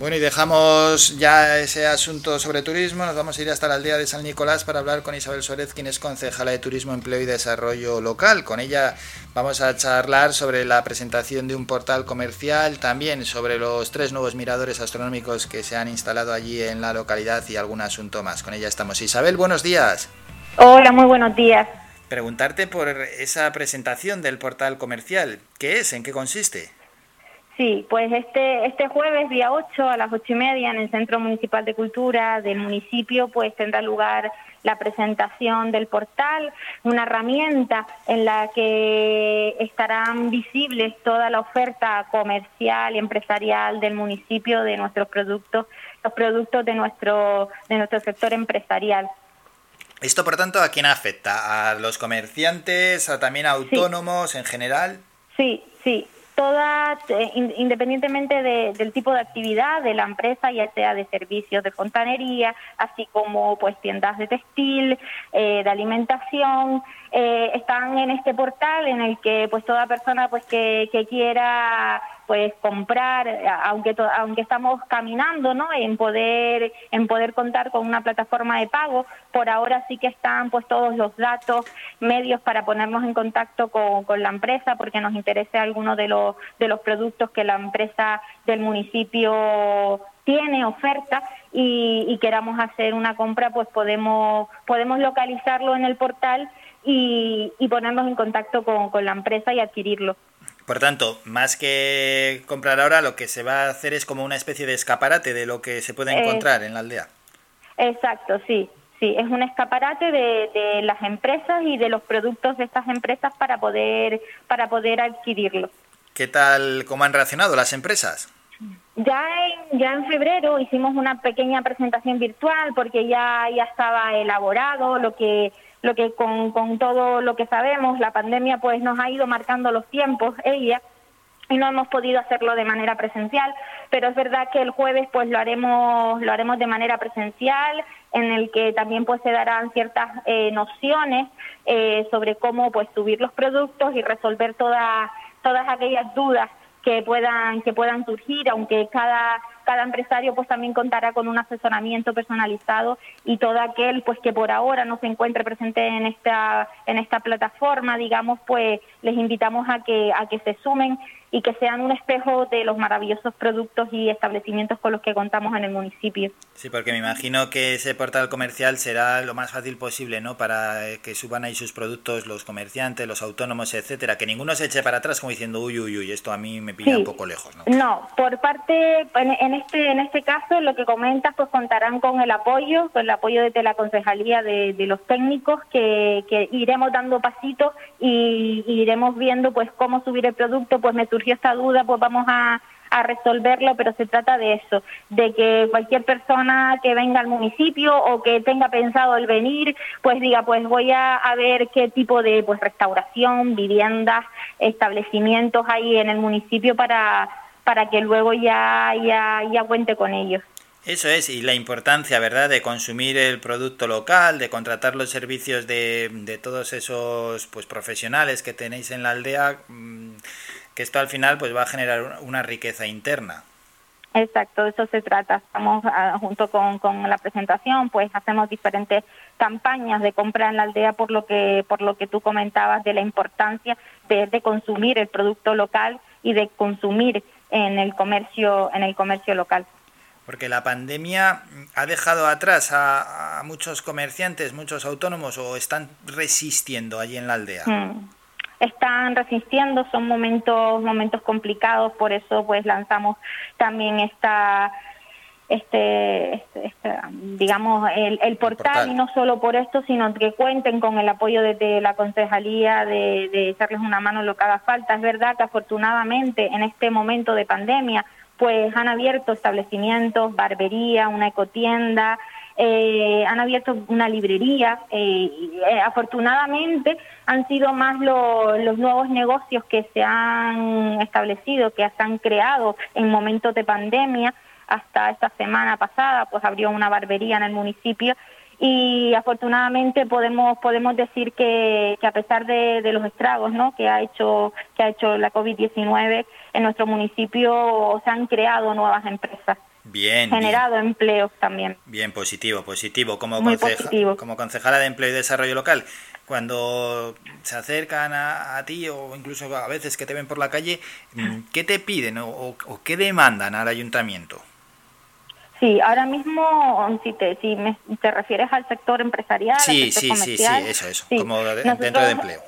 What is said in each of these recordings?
Bueno, y dejamos ya ese asunto sobre turismo. Nos vamos a ir hasta la aldea de San Nicolás para hablar con Isabel Suárez, quien es concejala de Turismo, Empleo y Desarrollo Local. Con ella vamos a charlar sobre la presentación de un portal comercial, también sobre los tres nuevos miradores astronómicos que se han instalado allí en la localidad y algún asunto más. Con ella estamos. Isabel, buenos días. Hola, muy buenos días. Preguntarte por esa presentación del portal comercial. ¿Qué es? ¿En qué consiste? Sí, pues este, este jueves, día 8, a las ocho y media, en el Centro Municipal de Cultura del municipio, pues tendrá lugar la presentación del portal, una herramienta en la que estarán visibles toda la oferta comercial y empresarial del municipio de nuestros productos, los productos de nuestro, de nuestro sector empresarial. Esto, por tanto, ¿a quién afecta? ¿A los comerciantes? ¿A también a autónomos en general? Sí, sí toda, eh, independientemente del tipo de actividad de la empresa, ya sea de servicios de fontanería, así como pues tiendas de textil, eh, de alimentación, eh, están en este portal en el que pues toda persona pues que quiera pues comprar, aunque aunque estamos caminando, ¿no? En poder en poder contar con una plataforma de pago, por ahora sí que están pues todos los datos, medios para ponernos en contacto con, con la empresa, porque nos interese alguno de los de los productos que la empresa del municipio tiene oferta y, y queramos hacer una compra, pues podemos podemos localizarlo en el portal y, y ponernos en contacto con, con la empresa y adquirirlo. Por tanto, más que comprar ahora, lo que se va a hacer es como una especie de escaparate de lo que se puede eh, encontrar en la aldea. Exacto, sí. Sí, es un escaparate de, las empresas y de los productos de estas empresas para poder para poder adquirirlo. ¿Qué tal, cómo han reaccionado las empresas? Ya en, ya en febrero hicimos una pequeña presentación virtual porque ya, ya estaba elaborado lo que lo que con, con todo lo que sabemos, la pandemia pues nos ha ido marcando los tiempos, ella, y no hemos podido hacerlo de manera presencial, pero es verdad que el jueves pues lo haremos lo haremos de manera presencial, en el que también pues se darán ciertas eh, nociones eh, sobre cómo pues subir los productos y resolver todas todas aquellas dudas que puedan que puedan surgir, aunque cada cada empresario pues también contará con un asesoramiento personalizado y todo aquel pues que por ahora no se encuentre presente en esta en esta plataforma, digamos, pues les invitamos a que a que se sumen y que sean un espejo de los maravillosos productos y establecimientos con los que contamos en el municipio. Sí, porque me imagino que ese portal comercial será lo más fácil posible, ¿no? Para que suban ahí sus productos los comerciantes, los autónomos, etcétera, que ninguno se eche para atrás como diciendo, uy, uy, uy, esto a mí me pilla un poco lejos, ¿no? No, por parte, en, este en este caso, lo que comentas, pues contarán con el apoyo, con el apoyo desde la concejalía de, los técnicos, que, que iremos dando pasitos y, y iremos viendo, pues, cómo subir el producto, pues me surgió esta duda, pues vamos a, a resolverlo, pero se trata de eso, de que cualquier persona que venga al municipio o que tenga pensado el venir, pues diga, pues voy a, a ver qué tipo de pues restauración, viviendas, establecimientos hay en el municipio para, para que luego ya, ya, ya cuente con ellos. Eso es, y la importancia, ¿verdad?, de consumir el producto local, de contratar los servicios de, de todos esos pues profesionales que tenéis en la aldea, mm, que esto al final pues va a generar una riqueza interna. Exacto, de eso se trata. Estamos ah, junto con, con, la presentación, pues hacemos diferentes campañas de compra en la aldea por lo que por lo que tú comentabas de la importancia de, de consumir el producto local y de consumir en el comercio en el comercio local porque la pandemia ha dejado atrás a, muchos comerciantes, muchos autónomos o están resistiendo allí en la aldea. Mm. Están resistiendo, son momentos momentos complicados, por eso pues lanzamos también esta este, este, este digamos el, portal, y no solo por esto sino que cuenten con el apoyo de, la concejalía de, de echarles una mano en lo que haga falta es verdad que afortunadamente en este momento de pandemia pues han abierto establecimientos, barbería, una ecotienda, eh, han abierto una librería. Eh, eh, afortunadamente han sido más los nuevos negocios que se han establecido, que se han creado en momentos de pandemia. Hasta esta semana pasada, pues abrió una barbería en el municipio y afortunadamente podemos podemos decir que, que a pesar de, de, los estragos ¿no? que ha hecho que ha hecho la COVID-19 en nuestro municipio se han creado nuevas empresas Bien. Generado empleos también. Bien, positivo, positivo. Como, conceja, como concejala de Empleo y Desarrollo Local, cuando se acercan a, ti o incluso a veces que te ven por la calle, mm, ¿qué te piden o, qué demandan al ayuntamiento? Sí, ahora mismo, si te, si te refieres al sector empresarial, sí, sí, sí, sí, eso, eso, como dentro de empleo.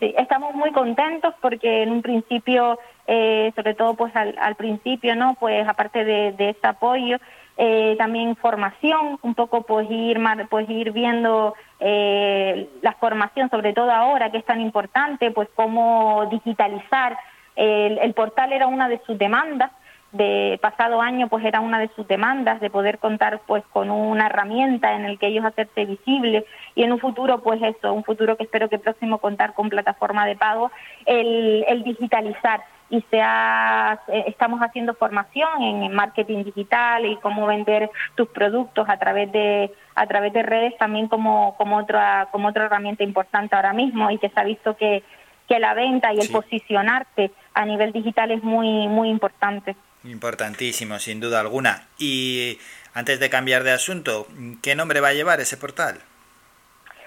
Sí, estamos muy contentos porque en un principio eh, sobre todo pues al, al, principio, ¿no? Pues aparte de, de este apoyo, eh, también formación, un poco pues ir, pues ir viendo eh, la formación, sobre todo ahora que es tan importante, pues cómo digitalizar. El, el portal era una de sus demandas, de pasado año pues era una de sus demandas de poder contar pues con una herramienta en el que ellos hacerse visibles y en un futuro pues eso, un futuro que espero que próximo contar con plataforma de pago, el, el digitalizar. Y sea, eh, estamos haciendo formación en marketing digital y cómo vender tus productos a través de a través de redes también como como otra como otra herramienta importante ahora mismo y que se ha visto que que la venta y el posicionarte a nivel digital es muy muy importante. Importantísimo, sin duda alguna. Y antes de cambiar de asunto, ¿qué nombre va a llevar ese portal?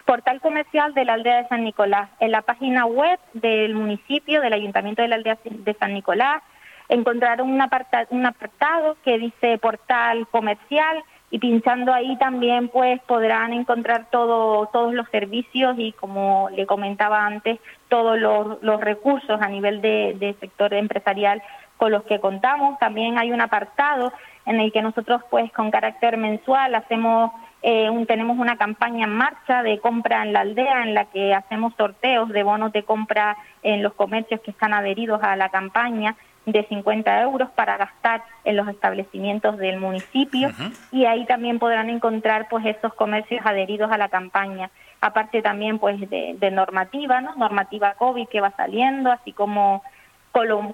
Portal comercial de la aldea de San Nicolás. En la página web del municipio, del ayuntamiento de la aldea de San Nicolás, encontraron un apartado, un apartado que dice portal comercial y pinchando ahí también pues podrán encontrar todo, todos los servicios y como le comentaba antes, todos los, los recursos a nivel de, de sector empresarial con los que contamos. También hay un apartado en el que nosotros pues con carácter mensual hacemos eh, un, tenemos una campaña en marcha de compra en la aldea en la que hacemos sorteos de bonos de compra en los comercios que están adheridos a la campaña de 50 euros para gastar en los establecimientos del municipio. Y ahí también podrán encontrar pues esos comercios adheridos a la campaña. Aparte también pues de, de normativa no normativa covid que va saliendo así como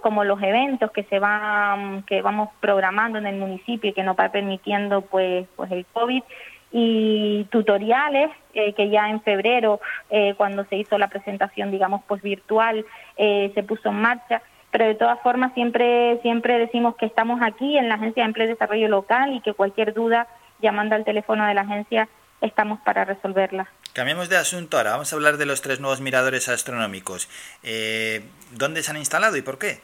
como los eventos que se van que vamos programando en el municipio y que nos va permitiendo pues pues el covid y tutoriales eh, que ya en febrero eh, cuando se hizo la presentación digamos pues virtual eh, se puso en marcha. Pero de todas formas siempre siempre decimos que estamos aquí en la agencia de empleo y desarrollo local y que cualquier duda llamando al teléfono de la agencia estamos para resolverla. Cambiamos de asunto ahora, vamos a hablar de los tres nuevos miradores astronómicos. Eh, ¿Dónde se han instalado y por qué?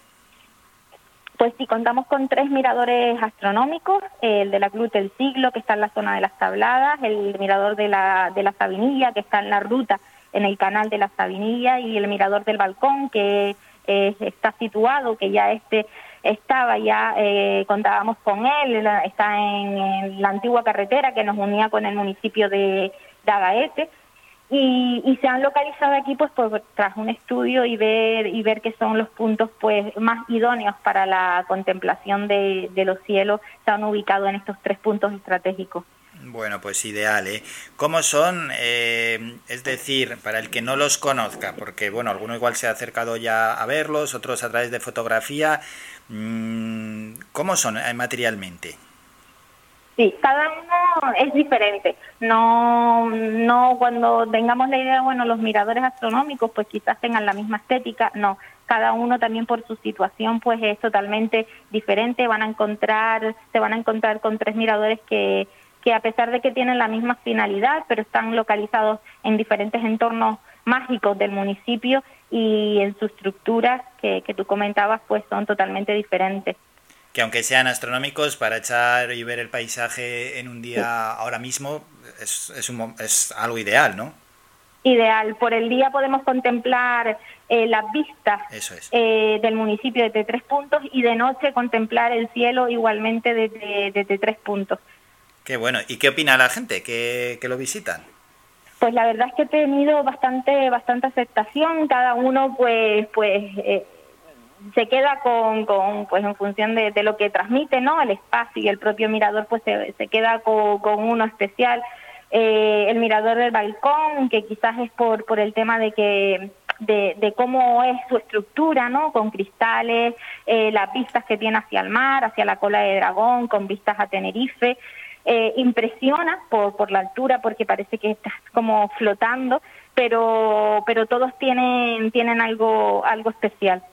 Pues sí, contamos con tres miradores astronómicos, el de la Cruz del Siglo, que está en la zona de las Tabladas, el mirador de la, de la Sabinilla, que está en la ruta en el canal de la Sabinilla, y el mirador del Balcón, que eh, está situado, que ya este estaba ya, eh, contábamos con él, está en, la antigua carretera que nos unía con el municipio de, Agaete. Y, se han localizado aquí pues tras un estudio y ver y ver que son los puntos pues más idóneos para la contemplación de, de los cielos se han ubicado en estos tres puntos estratégicos. Bueno, pues ideal, ¿eh? ¿Cómo son? Eh, es decir, para el que no los conozca, porque bueno, alguno igual se ha acercado ya a verlos, otros a través de fotografía. Mm, ¿Cómo son eh, materialmente? Sí, cada uno es diferente. No, no cuando tengamos la idea, bueno, los miradores astronómicos, pues quizás tengan la misma estética. No, cada uno también por su situación, pues es totalmente diferente. Van a encontrar, se van a encontrar con tres miradores que que a pesar de que tienen la misma finalidad, pero están localizados en diferentes entornos mágicos del municipio y en su estructura que, que tú comentabas, pues son totalmente diferentes. Que aunque sean astronómicos, para echar y ver el paisaje en un día ahora mismo es, es, un, es algo ideal, ¿no? Ideal. Por el día podemos contemplar eh, las vistas eh, del municipio desde tres puntos y de noche contemplar el cielo igualmente desde, desde tres puntos. Qué bueno. ¿Y qué opina la gente que, lo visitan? Pues la verdad es que he tenido bastante bastante aceptación. Cada uno pues pues eh, se queda con, con pues en función de, lo que transmite, ¿no? El espacio y el propio mirador pues se, se queda con, uno especial. Eh, el mirador del balcón, que quizás es por, por el tema de que de, cómo es su estructura, ¿no? Con cristales, eh, las vistas que tiene hacia el mar, hacia la cola de dragón, con vistas a Tenerife. Eh, impresiona por, por la altura porque parece que estás como flotando, pero, pero todos tienen, tienen algo, algo especial.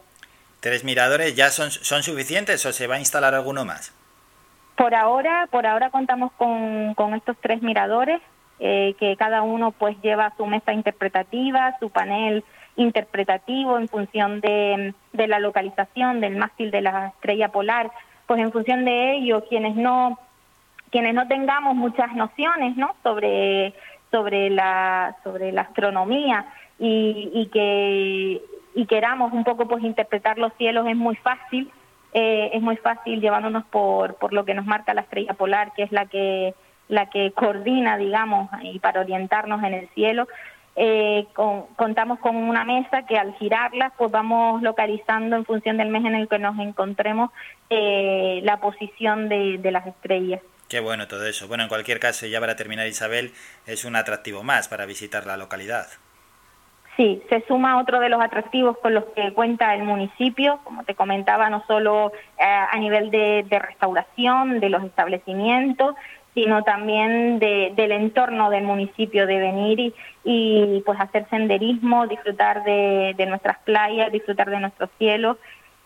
¿Tres miradores ya son, son suficientes o se va a instalar alguno más? Por ahora, por ahora contamos con, con estos tres miradores, eh, que cada uno pues lleva su mesa interpretativa, su panel interpretativo en función de, de la localización del mástil de la estrella polar, pues en función de ello, quienes no quienes no tengamos muchas nociones ¿no? sobre, sobre, la, sobre la astronomía y, y, que y queramos un poco pues interpretar los cielos es muy fácil eh, es muy fácil llevándonos por, por lo que nos marca la estrella polar, que es la que, la que coordina, digamos, y para orientarnos en el cielo. Eh, contamos con una mesa que al girarla pues vamos localizando en función del mes en el que nos encontremos eh, la posición de, de las estrellas. Qué bueno todo eso. Bueno, en cualquier caso, ya para terminar Isabel, es un atractivo más para visitar la localidad. Sí, se suma otro de los atractivos con los que cuenta el municipio, como te comentaba, no solo eh, a nivel de, restauración de los establecimientos, sino también del entorno del municipio, de venir y, pues hacer senderismo, disfrutar de, nuestras playas, disfrutar de nuestros cielos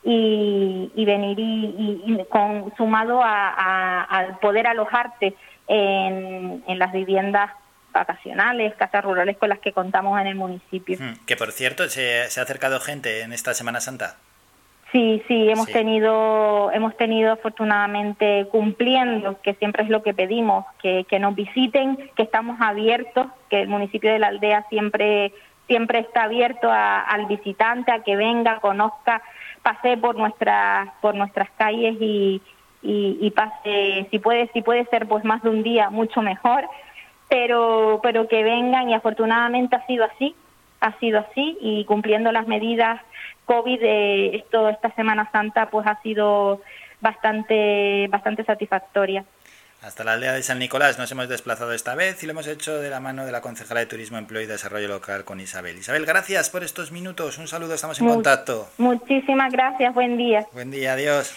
y, venir y, con, sumado a, al poder alojarte en, en las viviendas vacacionales, casas rurales con las que contamos en el municipio. Hmm, que por cierto, ¿se, ha acercado gente en esta Semana Santa? Sí, sí, hemos tenido, hemos tenido afortunadamente cumpliendo, que siempre es lo que pedimos, que, que nos visiten, que estamos abiertos, que el municipio de la aldea siempre, siempre está abierto al visitante, a que venga, conozca, pase por nuestras, por nuestras calles y, y, y pase, si puede, si puede ser pues más de un día, mucho mejor pero, pero que vengan y afortunadamente ha sido así, ha sido así y cumpliendo las medidas COVID de esto, esta Semana Santa pues ha sido bastante, bastante satisfactoria. Hasta la aldea de San Nicolás nos hemos desplazado esta vez y lo hemos hecho de la mano de la concejala de Turismo, Empleo y Desarrollo Local con Isabel. Isabel, gracias por estos minutos. Un saludo, estamos en contacto. Muchísimas gracias, buen día. Buen día, adiós.